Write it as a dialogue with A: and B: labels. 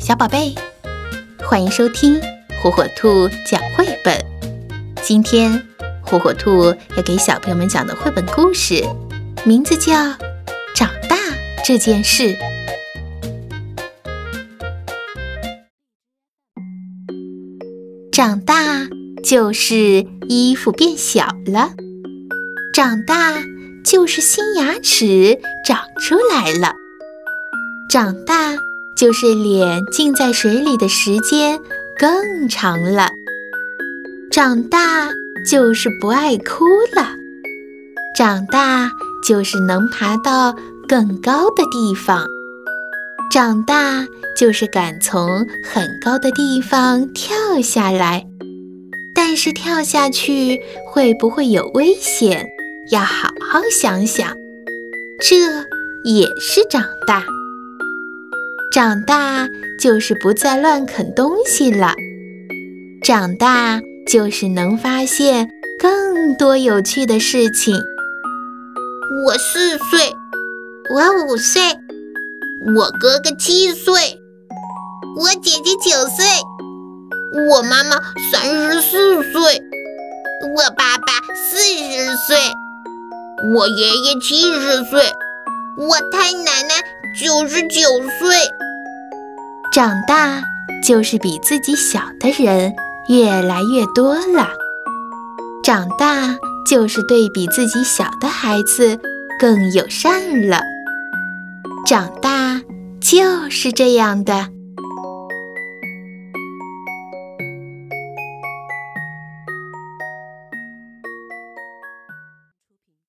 A: 小宝贝，欢迎收听火火兔讲绘本。今天火火兔要给小朋友们讲的绘本故事，名字叫《长大这件事》。长大就是衣服变小了，长大就是新牙齿长出来了，长大。就是脸浸在水里的时间更长了，长大就是不爱哭了，长大就是能爬到更高的地方，长大就是敢从很高的地方跳下来，但是跳下去会不会有危险？要好好想想，这也是长大。长大就是不再乱啃东西了，长大就是能发现更多有趣的事情。
B: 我四岁，我五岁，我哥哥七岁，我姐姐九岁，我妈妈三十四岁，我爸爸四十岁，我爷爷七十岁，我太奶奶九十九岁。
A: 长大就是比自己小的人越来越多了，长大就是对比自己小的孩子更友善了，长大就是这样的。